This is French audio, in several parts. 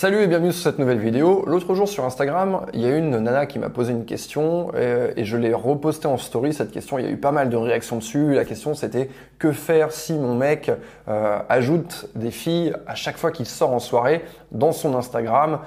Salut et bienvenue sur cette nouvelle vidéo. L'autre jour sur Instagram, il y a une nana qui m'a posé une question euh, et, je l'ai reposté en story cette question. Il y a eu pas mal de réactions dessus. La question c'était que faire si mon mec euh, ajoute des filles à chaque fois qu'il sort en soirée dans son Instagram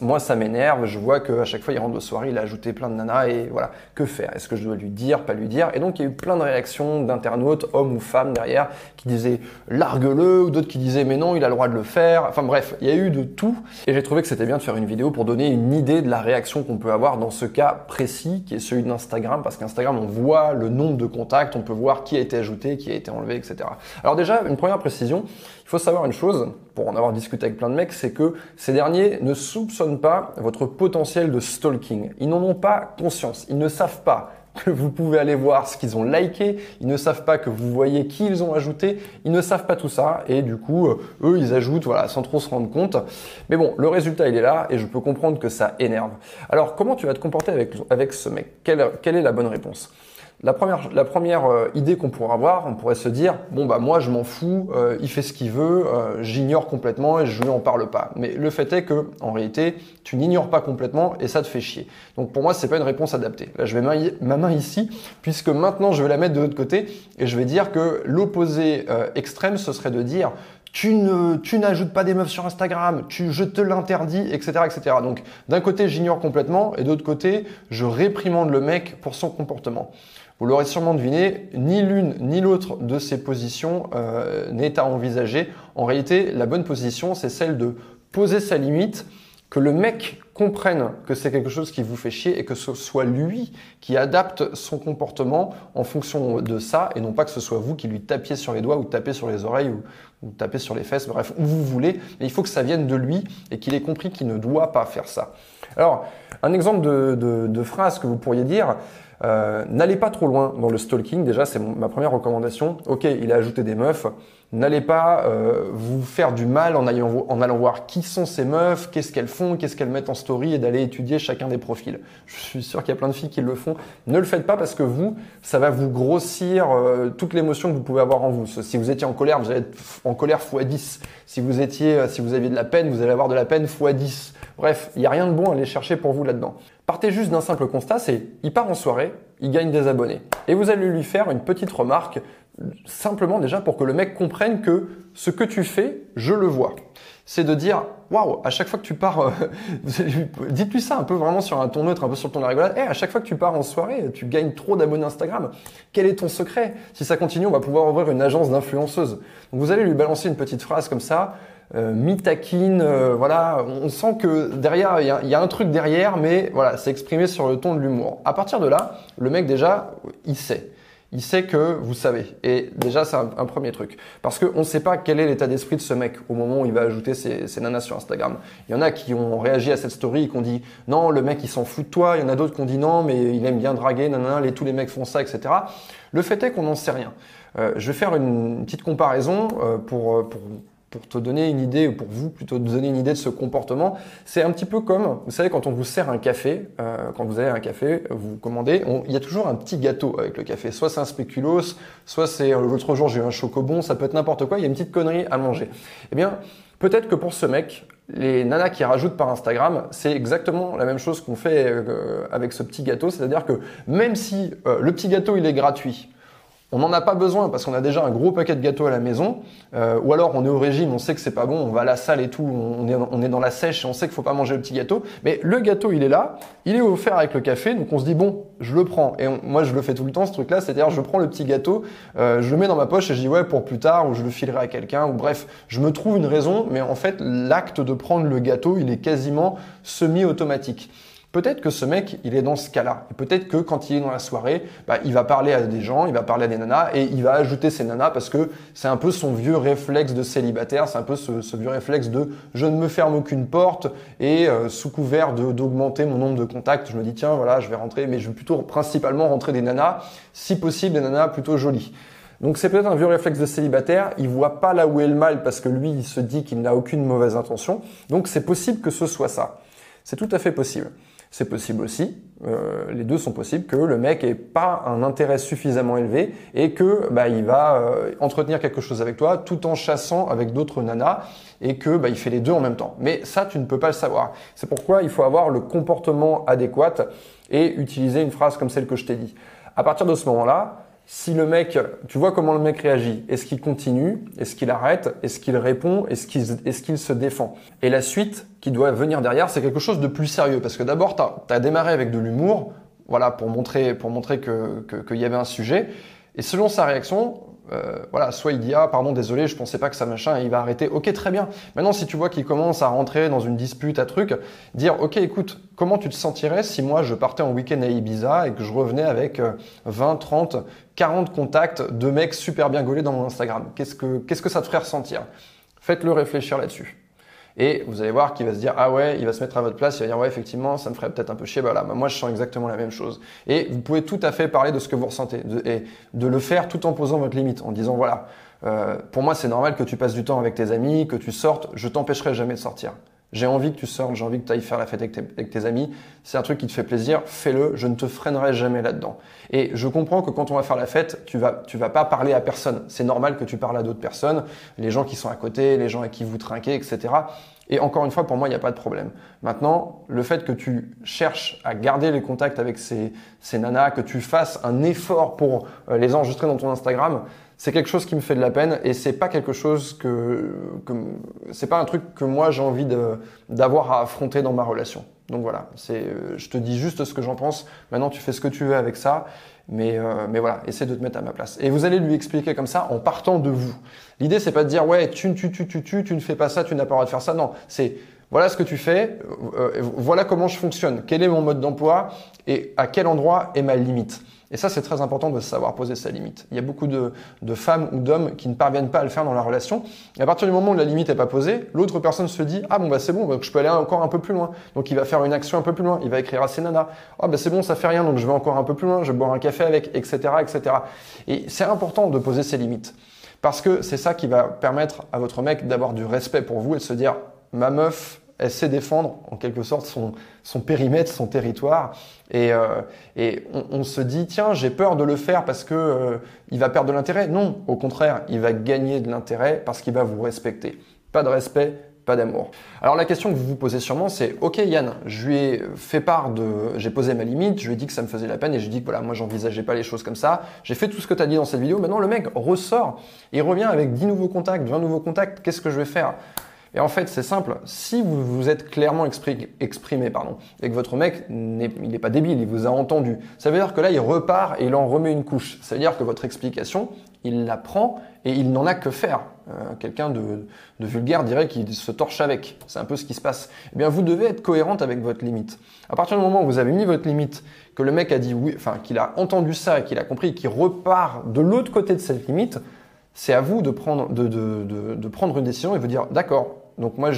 Moi ça m'énerve. Je vois qu'à chaque fois il rentre de soirée, il a ajouté plein de nanas et voilà. Que faire? Est-ce que je dois lui dire, pas lui dire? Et donc il y a eu plein de réactions d'internautes, hommes ou femmes derrière, qui disaient largue-le ou d'autres qui disaient mais non, il a le droit de le faire. Enfin bref, il y a eu de tout. Et j'ai trouvé que c'était bien de faire une vidéo pour donner une idée de la réaction qu'on peut avoir dans ce cas précis qui est celui d'Instagram, parce qu'Instagram, on voit le nombre de contacts, on peut voir qui a été ajouté, qui a été enlevé, etc. Alors déjà, une première précision, il faut savoir une chose, pour en avoir discuté avec plein de mecs, c'est que ces derniers ne soupçonnent pas votre potentiel de stalking. Ils n'en ont pas conscience, ils ne savent pas que vous pouvez aller voir ce qu'ils ont liké, ils ne savent pas que vous voyez qui ils ont ajouté, ils ne savent pas tout ça et du coup euh, eux ils ajoutent voilà sans trop se rendre compte. Mais bon, le résultat il est là et je peux comprendre que ça énerve. Alors comment tu vas te comporter avec, ce mec? Quelle est la bonne réponse? La première, la première euh, idée qu'on pourrait avoir, on pourrait se dire bon bah moi je m'en fous, euh, il fait ce qu'il veut, euh, j'ignore complètement et je lui en parle pas. Mais le fait est que en réalité tu n'ignores pas complètement et ça te fait chier. Donc pour moi c'est pas une réponse adaptée. Là je vais ma, ma main ici puisque maintenant je vais la mettre de l'autre côté et je vais dire que l'opposé extrême ce serait de dire tu ne, tu n'ajoutes pas des meufs sur Instagram, tu, je te l'interdis, etc., etc. Donc, d'un côté, j'ignore complètement, et d'autre côté, je réprimande le mec pour son comportement. Vous l'aurez sûrement deviné, ni l'une ni l'autre de ces positions euh, n'est à envisager. En réalité, la bonne position, c'est celle de poser sa limite, que le mec comprenne que c'est quelque chose qui vous fait chier et que ce soit lui qui adapte son comportement en fonction de ça et non pas que ce soit vous qui lui tapiez sur les doigts ou tapez sur les oreilles ou, ou tapez sur les fesses, bref, où vous voulez. Mais il faut que ça vienne de lui et qu'il ait compris qu'il ne doit pas faire ça. Alors, un exemple de, de, de phrase que vous pourriez dire, euh, n'allez pas trop loin dans le stalking. Déjà, c'est ma première recommandation. Ok, il a ajouté des meufs. N'allez pas euh, vous faire du mal en, allant, voir qui sont ces meufs, qu'est-ce qu'elles font, qu'est-ce qu'elles mettent en story et d'aller étudier chacun des profils. Je suis sûr qu'il y a plein de filles qui le font. Ne le faites pas parce que vous, ça va vous grossir euh, toute l'émotion que vous pouvez avoir en vous. Si vous étiez en colère, vous allez être en colère x 10. Si vous étiez, si vous aviez de la peine, vous allez avoir de la peine x 10. Bref, il n'y a rien de bon à aller chercher pour vous là-dedans. Partez juste d'un simple constat, c'est il part en soirée, il gagne des abonnés. Et vous allez lui faire une petite remarque, simplement déjà pour que le mec comprenne que ce que tu fais, je le vois. C'est de dire, waouh, à chaque fois que tu pars, euh, dites-lui ça un peu vraiment sur un ton neutre, un peu sur ton de la rigolade. Eh, à chaque fois que tu pars en soirée, tu gagnes trop d'abonnés Instagram. Quel est ton secret? Si ça continue, on va pouvoir ouvrir une agence d'influenceuses. Donc vous allez lui balancer une petite phrase comme ça euh, mi-taquine, euh, voilà, on sent que derrière, il y a, un truc derrière, mais voilà, c'est exprimé sur le ton de l'humour. À partir de là, le mec déjà, il sait. Il sait que vous savez. Et déjà, c'est un, premier truc. Parce qu'on ne sait pas quel est l'état d'esprit de ce mec au moment où il va ajouter ses, ses, nanas sur Instagram. Il y en a qui ont réagi à cette story et qui ont dit non, le mec, il s'en fout de toi. Il y en a d'autres qui ont dit non, mais il aime bien draguer, nanana, les, tous les mecs font ça, etc. Le fait est qu'on n'en sait rien. Euh, je vais faire une petite comparaison euh, pour, pour pour te donner une idée, ou pour vous plutôt te donner une idée de ce comportement, c'est un petit peu comme, vous savez, quand on vous sert un café, euh, quand vous avez un café, vous commandez, il y a toujours un petit gâteau avec le café. Soit c'est un spéculoos, soit c'est euh, l'autre jour j'ai eu un chocobon, ça peut être n'importe quoi, il y a une petite connerie à manger. Eh bien, peut-être que pour ce mec, les nanas qui rajoutent par Instagram, c'est exactement la même chose qu'on fait euh, avec ce petit gâteau, c'est-à-dire que même si le petit gâteau il est gratuit, on n'en a pas besoin parce qu'on a déjà un gros paquet de gâteaux à la maison, euh, ou alors on est au régime, on sait que c'est pas bon, on va à la salle et tout, on est, dans la sèche et on sait qu'il faut pas manger le petit gâteau. Mais le gâteau, il est là, il est offert avec le café, donc on se dit bon, je le prends. Et moi, je le fais tout le temps ce truc-là, c'est-à-dire je prends le petit gâteau, euh, je le mets dans ma poche et je dis ouais pour plus tard, ou je le filerai à quelqu'un, ou bref, je me trouve une raison, mais en fait l'acte de prendre le gâteau, il est quasiment semi-automatique. Peut-être que ce mec, il est dans ce cas-là. Et peut-être que quand il est dans la soirée, bah, il va parler à des gens, il va parler à des nanas et il va ajouter ces nanas parce que c'est un peu son vieux réflexe de célibataire, c'est un peu ce, vieux réflexe de je ne me ferme aucune porte et euh, sous couvert d'augmenter mon nombre de contacts, je me dis tiens voilà, je vais rentrer, mais je vais plutôt principalement rentrer des nanas, si possible des nanas plutôt jolies. Donc c'est peut-être un vieux réflexe de célibataire, il voit pas là où est le mal parce que lui il se dit qu'il n'a aucune mauvaise intention. Donc c'est possible que ce soit ça. C'est tout à fait possible. C'est possible aussi, euh, les deux sont possibles, que le mec ait pas un intérêt suffisamment élevé et que bah, il va euh, entretenir quelque chose avec toi tout en chassant avec d'autres nanas et que bah, il fait les deux en même temps. Mais ça, tu ne peux pas le savoir. C'est pourquoi il faut avoir le comportement adéquat et utiliser une phrase comme celle que je t'ai dit. À partir de ce moment-là, si le mec, tu vois comment le mec réagit, est-ce qu'il continue, est-ce qu'il arrête, est-ce qu'il répond, est-ce qu'il qu'il se défend? Et la suite qui doit venir derrière, c'est quelque chose de plus sérieux, parce que d'abord, tu as, démarré avec de l'humour, voilà, pour montrer, pour montrer que qu'il y avait un sujet, et selon sa réaction, euh, voilà, soit il dit ah pardon désolé, je pensais pas que ça machin, il va arrêter. Ok très bien. Maintenant si tu vois qu'il commence à rentrer dans une dispute à truc, dire ok écoute, comment tu te sentirais si moi je partais en week-end à Ibiza et que je revenais avec 20, 30, 40 contacts de mecs super bien gaulés dans mon Instagram? Qu'est-ce que qu'est-ce que ça te ferait ressentir? Faites-le réfléchir là-dessus. Et vous allez voir qu'il va se dire ah ouais, il va se mettre à votre place, il va dire ouais effectivement ça me ferait peut-être un peu chier. Bah, moi je sens exactement la même chose. Et vous pouvez tout à fait parler de ce que vous ressentez et de le faire tout en posant votre limite, en disant voilà, euh, pour moi c'est normal que tu passes du temps avec tes amis, que tu sortes, je t'empêcherai jamais de sortir. J'ai envie que tu sortes, j'ai envie que tu ailles faire la fête avec tes, amis. C'est un truc qui te fait plaisir, fais-le, je ne te freinerai jamais là-dedans. Et je comprends que quand on va faire la fête, tu vas, tu vas pas parler à personne. C'est normal que tu parles à d'autres personnes, les gens qui sont à côté, les gens à qui vous trinquez, etc. Et encore une fois, pour moi, il n'y a pas de problème. Maintenant, le fait que tu cherches à garder les contacts avec ces, ces nanas, que tu fasses un effort pour euh, les enregistrer dans ton Instagram, c'est quelque chose qui me fait de la peine et c'est pas quelque chose que, que c'est pas un truc que moi j'ai envie d'avoir à affronter dans ma relation. Donc voilà, c'est, euh, je te dis juste ce que j'en pense. Maintenant, tu fais ce que tu veux avec ça, mais euh, mais voilà, essaie de te mettre à ma place. Et vous allez lui expliquer comme ça en partant de vous. L'idée c'est pas de dire ouais, tu tu tu tu tu tu ne fais pas ça, tu n'as pas le droit de faire ça. Non, c'est voilà ce que tu fais, euh, voilà comment je fonctionne, quel est mon mode d'emploi et à quel endroit est ma limite? Et ça, c'est très important de savoir poser sa limite. Il y a beaucoup de, femmes ou d'hommes qui ne parviennent pas à le faire dans la relation. Et à partir du moment où la limite n'est pas posée, l'autre personne se dit ah bon bah c'est bon, donc je peux aller encore un peu plus loin. Donc il va faire une action un peu plus loin. Il va écrire à ses nanas ah bah c'est bon, ça fait rien, donc je vais encore un peu plus loin. Je vais boire un café avec, etc., etc. Et c'est important de poser ses limites parce que c'est ça qui va permettre à votre mec d'avoir du respect pour vous et de se dire ma meuf elle sait défendre en quelque sorte son, son périmètre, son territoire. Et, euh, et on, se dit, tiens, j'ai peur de le faire parce que euh, il va perdre de l'intérêt. Non, au contraire, il va gagner de l'intérêt parce qu'il va vous respecter. Pas de respect, pas d'amour. Alors la question que vous vous posez sûrement, c'est, ok Yann, je lui ai fait part de, j'ai posé ma limite, je lui ai dit que ça me faisait la peine et j'ai dit que voilà, moi j'envisageais pas les choses comme ça. J'ai fait tout ce que tu as dit dans cette vidéo. Maintenant le mec ressort, il revient avec 10 nouveaux contacts, 20 nouveaux contacts. Qu'est-ce que je vais faire? Et en fait, c'est simple. Si vous vous êtes clairement exprimé, pardon, et que votre mec n'est, il n'est pas débile, il vous a entendu, ça veut dire que là, il repart et il en remet une couche. Ça veut dire que votre explication, il la prend et il n'en a que faire. Euh, quelqu'un de, de, vulgaire dirait qu'il se torche avec. C'est un peu ce qui se passe. Eh bien, vous devez être cohérente avec votre limite. À partir du moment où vous avez mis votre limite, que le mec a dit oui, enfin, qu'il a entendu ça et qu'il a compris, qu'il repart de l'autre côté de cette limite, c'est à vous de prendre, de, de, de, prendre une décision et vous dire, d'accord, donc moi,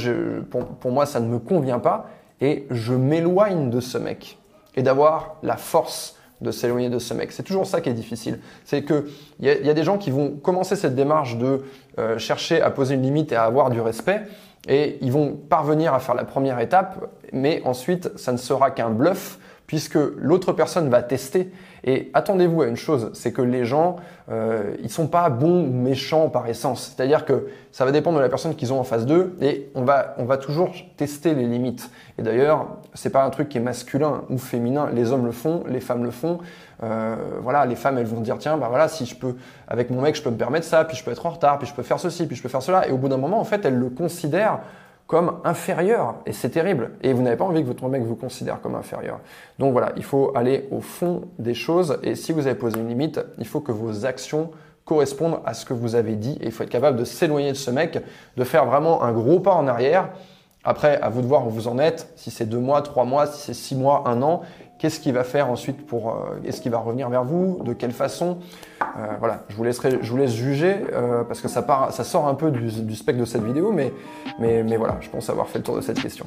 pour, moi, ça ne me convient pas et je m'éloigne de ce mec. Et d'avoir la force de s'éloigner de ce mec. C'est toujours ça qui est difficile. C'est que il y, a des gens qui vont commencer cette démarche de euh, chercher à poser une limite et à avoir du respect, et ils vont parvenir à faire la première étape, mais ensuite ça ne sera qu'un bluff puisque l'autre personne va tester. Et attendez-vous à une chose, c'est que les gens, euh, ils sont pas bons ou méchants par essence. C'est-à-dire que ça va dépendre de la personne qu'ils ont en face d'eux, et on va, on va toujours tester les limites. Et d'ailleurs, c'est pas un truc qui est masculin ou féminin. Les hommes le font, les femmes le font. Euh, voilà, les femmes, elles vont dire tiens, bah voilà, si je peux, avec mon mec, je peux me permettre ça, puis je peux être en retard, puis je peux faire ceci, puis je peux faire cela. Et au bout d'un moment, en fait, elles le considèrent comme inférieur. Et c'est terrible. Et vous n'avez pas envie que votre mec vous considère comme inférieur. Donc voilà, il faut aller au fond des choses. Et si vous avez posé une limite, il faut que vos actions correspondent à ce que vous avez dit. Et il faut être capable de s'éloigner de ce mec, de faire vraiment un gros pas en arrière. Après, à vous de voir où vous en êtes, si c'est deux mois, trois mois, si c'est six mois, un an, Qu'est-ce qu'il va faire ensuite pour euh, Est-ce qu'il va revenir vers vous? De quelle façon? Euh, Voilà, je vous laisserai, je vous laisse juger euh, parce que ça part, ça sort un peu du, du spectre de cette vidéo, mais, mais, mais voilà, je pense avoir fait le tour de cette question.